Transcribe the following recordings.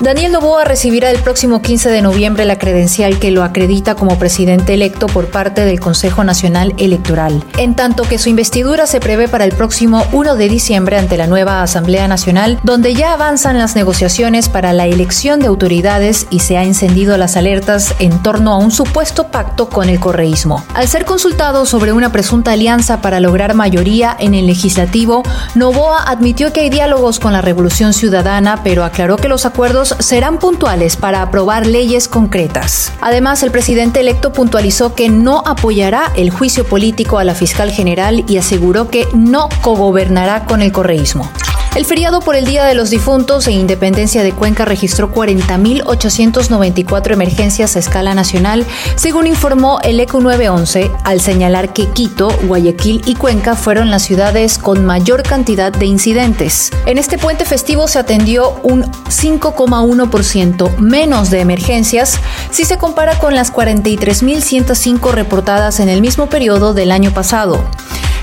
Daniel Novoa recibirá el próximo 15 de noviembre la credencial que lo acredita como presidente electo por parte del Consejo Nacional Electoral, en tanto que su investidura se prevé para el próximo 1 de diciembre ante la nueva Asamblea Nacional, donde ya avanzan las negociaciones para la elección de autoridades y se ha encendido las alertas en torno a un supuesto pacto con el correísmo. Al ser consultado sobre una presunta alianza para lograr mayoría en el legislativo, Novoa admitió que hay diálogos con la Revolución Ciudadana, pero aclaró que los acuerdos serán puntuales para aprobar leyes concretas. Además, el presidente electo puntualizó que no apoyará el juicio político a la fiscal general y aseguró que no cogobernará con el correísmo. El feriado por el Día de los Difuntos e Independencia de Cuenca registró 40.894 emergencias a escala nacional, según informó el ECO 911, al señalar que Quito, Guayaquil y Cuenca fueron las ciudades con mayor cantidad de incidentes. En este puente festivo se atendió un 5,1% menos de emergencias si se compara con las 43.105 reportadas en el mismo periodo del año pasado.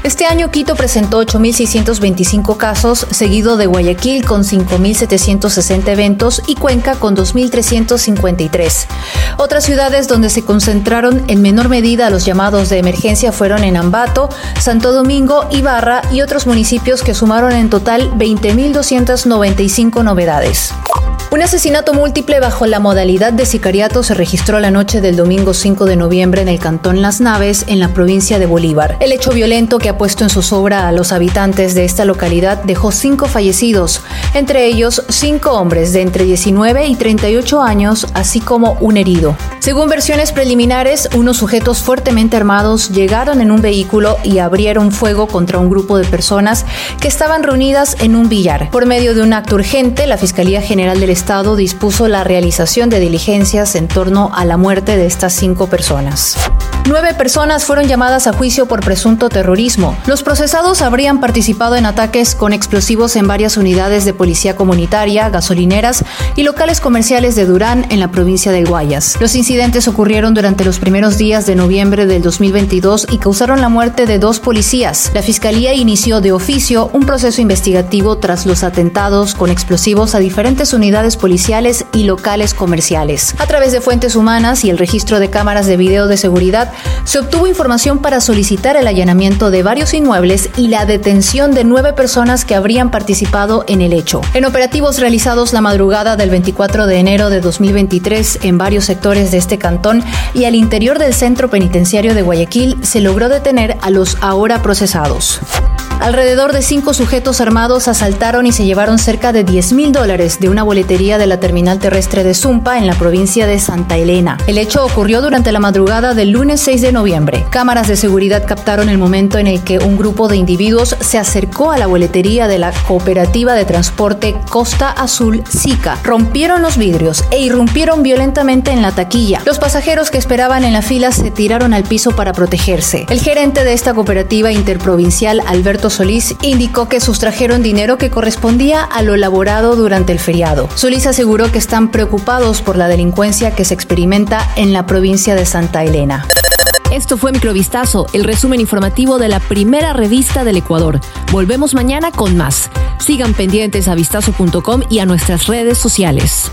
Este año Quito presentó 8.625 casos, seguido de Guayaquil con 5.760 eventos y Cuenca con 2.353. Otras ciudades donde se concentraron en menor medida los llamados de emergencia fueron en Ambato, Santo Domingo, Ibarra y otros municipios que sumaron en total 20.295 novedades. Un asesinato múltiple bajo la modalidad de sicariato se registró la noche del domingo 5 de noviembre en el cantón Las Naves, en la provincia de Bolívar. El hecho violento que ha puesto en zozobra a los habitantes de esta localidad dejó cinco fallecidos, entre ellos cinco hombres de entre 19 y 38 años, así como un herido. Según versiones preliminares, unos sujetos fuertemente armados llegaron en un vehículo y abrieron fuego contra un grupo de personas que estaban reunidas en un billar. Por medio de un acto urgente, la Fiscalía General del Estado dispuso la realización de diligencias en torno a la muerte de estas cinco personas. Nueve personas fueron llamadas a juicio por presunto terrorismo. Los procesados habrían participado en ataques con explosivos en varias unidades de policía comunitaria, gasolineras y locales comerciales de Durán en la provincia del Guayas. Los incidentes ocurrieron durante los primeros días de noviembre del 2022 y causaron la muerte de dos policías. La Fiscalía inició de oficio un proceso investigativo tras los atentados con explosivos a diferentes unidades policiales y locales comerciales. A través de fuentes humanas y el registro de cámaras de video de seguridad, se obtuvo información para solicitar el allanamiento de varios inmuebles y la detención de nueve personas que habrían participado en el hecho. En operativos realizados la madrugada del 24 de enero de 2023 en varios sectores de este cantón y al interior del centro penitenciario de Guayaquil, se logró detener a los ahora procesados. Alrededor de cinco sujetos armados asaltaron y se llevaron cerca de 10 mil dólares de una boletería de la terminal terrestre de Zumpa en la provincia de Santa Elena. El hecho ocurrió durante la madrugada del lunes 6 de noviembre. Cámaras de seguridad captaron el momento en el que un grupo de individuos se acercó a la boletería de la cooperativa de transporte Costa Azul SICA. Rompieron los vidrios e irrumpieron violentamente en la taquilla. Los pasajeros que esperaban en la fila se tiraron al piso para protegerse. El gerente de esta cooperativa interprovincial, Alberto Solís indicó que sustrajeron dinero que correspondía a lo elaborado durante el feriado. Solís aseguró que están preocupados por la delincuencia que se experimenta en la provincia de Santa Elena. Esto fue Microvistazo, el resumen informativo de la primera revista del Ecuador. Volvemos mañana con más. Sigan pendientes a vistazo.com y a nuestras redes sociales.